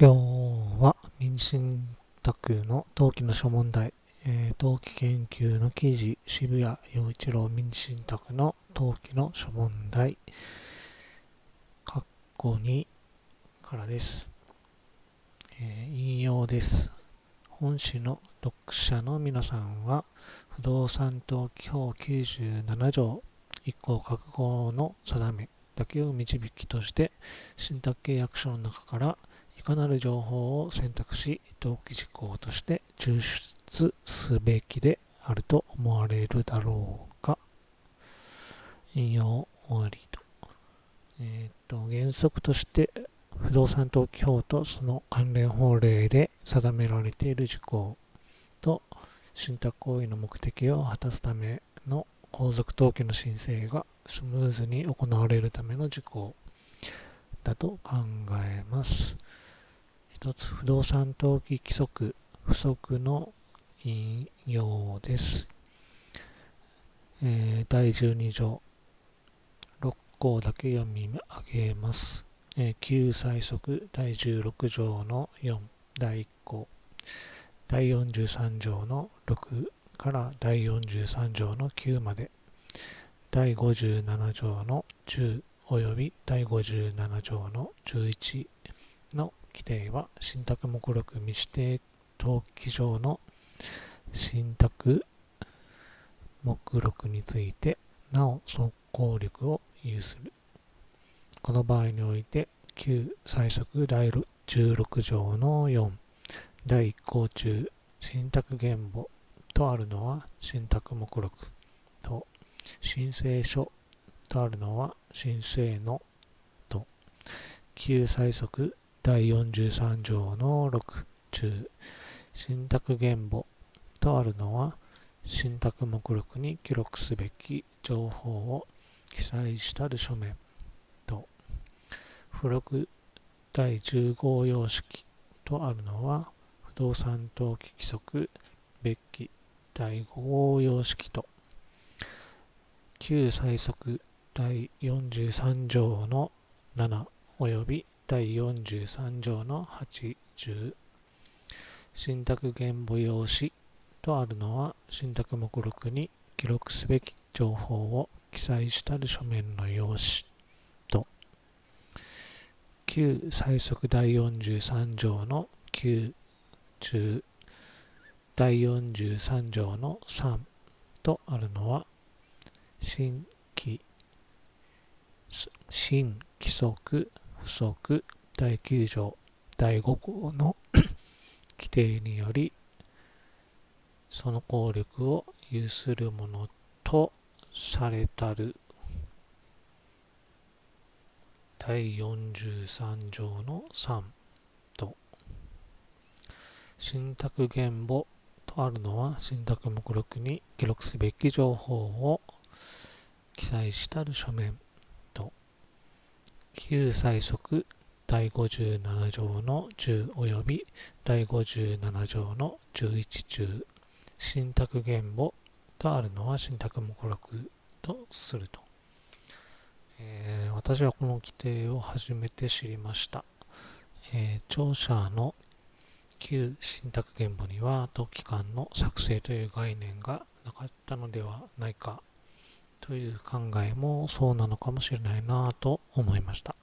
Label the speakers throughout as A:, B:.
A: 今日は民進宅の登記の諸問題、えー、登記研究の記事渋谷陽一郎民進宅の登記の諸問題括弧2からです、えー、引用です。本誌の読者の皆さんは不動産登記法97条一項覚悟の定めだけを導きとして信託契約書の中からいかなる情報を選択し、登記事項として抽出すべきであると思われるだろうか。引用終わりと。えっ、と、原則として、不動産登記法とその関連法令で定められている事項と、信託行為の目的を果たすための皇族登記の申請がスムーズに行われるための事項だと考えます。一つ、不動産登記規則不足の引用です。えー、第12条、6項だけ読み上げます。えー、旧最速。第16条の4、第1項、第43条の6から第43条の9まで、第57条の10及び第57条の11の規定は信託目録未指定登記上の信託目録についてなお走行力を有する。この場合において旧最速第16条の4第1項中信託原簿とあるのは信託目録。と申請書。とあるのは申請の。と旧最速第43条の6中、信託原簿とあるのは、信託目録に記録すべき情報を記載したる書面と、付録第10号様式とあるのは、不動産登記規則別記第5号様式と、旧最速第43条の7及び第43条の80信託原簿用紙とあるのは信託目録に記録すべき情報を記載したる書面の用紙と。旧最速第43条の9、10第43条の3とあるのは新規。新規則。不足第9条第5項の 規定によりその効力を有するものとされたる。第43条の3と。信託原簿とあるのは信託目録に記録すべき情報を記載したる書面。旧最速第57条の10及び第57条の11中、信託原簿とあるのは信託目録とすると。えー、私はこの規定を初めて知りました。えー、聴者の旧信託原簿には登記官の作成という概念がなかったのではないかという考えもそうなのかもしれないなと思いました。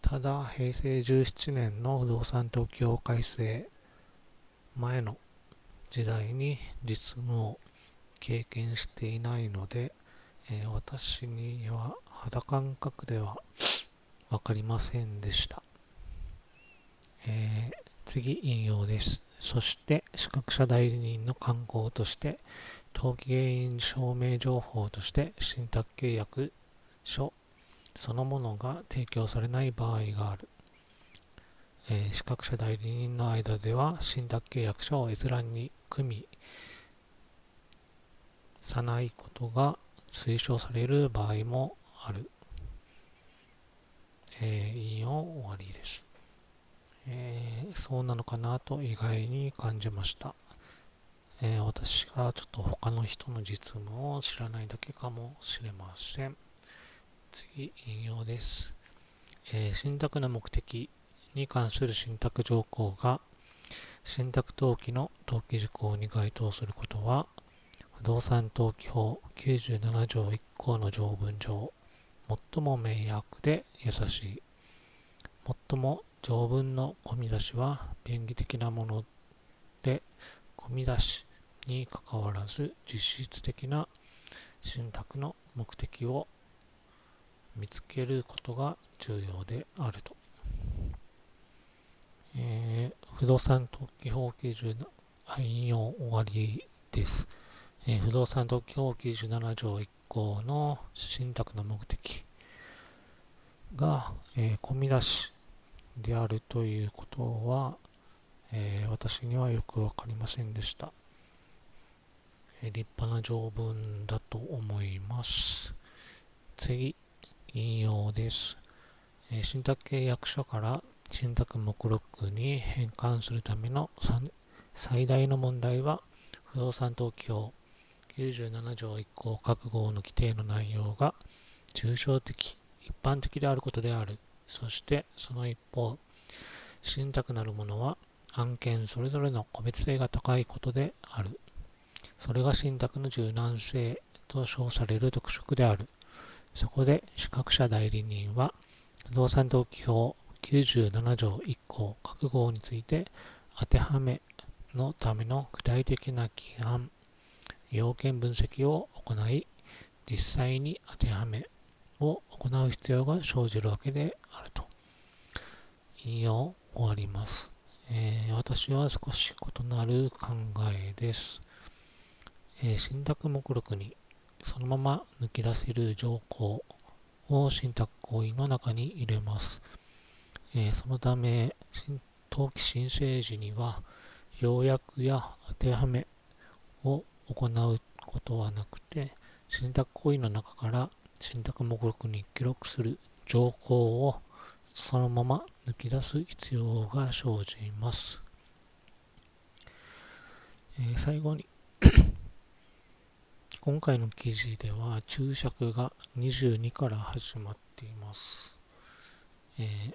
A: ただ、平成17年の不動産登記法改正前の時代に実務を経験していないので、えー、私には肌感覚では分かりませんでした。えー、次引用です。そして資格者代理人の観光として登記原因証明情報として信託契約書そのものが提供されない場合がある。えー、資格者代理人の間では信託契約書を閲覧に組みさないことが推奨される場合もある。えー、引用終わりです。えー、そうなのかなと意外に感じました。えー、私がちょっと他の人の実務を知らないだけかもしれません。次、引用です。えー、信託の目的に関する信託条項が信託登記の登記事項に該当することは不動産登記法97条1項の条文上最も明約で優しい最も条文の込み出しは便宜的なもので込み出しにかかわらず実質的な信託の目的を見つけることが重要であると。えー、不動産登記法基準引用終わりです。えー、不動産登記法97条1項の信託の目的が、えー、込み出しであるということは、えー、私にはよくわかりませんでした。え立派な条文だと思います。次、引用です。え信託契約書から信託目録に変換するための最大の問題は、不動産登記法97条1項各号の規定の内容が抽象的、一般的であることである。そしてその一方、信託なるものは案件それぞれの個別性が高いことである。それが信託の柔軟性と称される特色である。そこで資格者代理人は不動産登記法97条1項各号について当てはめのための具体的な規範、要件分析を行い、実際に当てはめを行う必要が生じるわけであると。引用終わります。えー、私は少し異なる考えです。えー、信託目録にそのまま抜き出せる条項を信託行為の中に入れます。えー、そのため、登記申請時には、要約や当てはめを行うことはなくて、信託行為の中から信託目録に記録する条項をそのまま抜き出す必要が生じます。えー、最後に 今回の記事では注釈が22から始まっています。えー、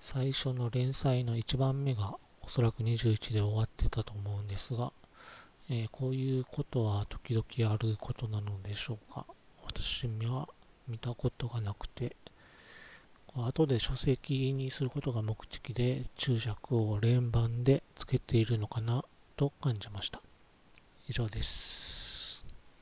A: 最初の連載の1番目がおそらく21で終わってたと思うんですが、えー、こういうことは時々あることなのでしょうか？趣味は見たことがなくて、後で書籍にすることが目的で注釈を連番でつけているのかなと感じました。以上です。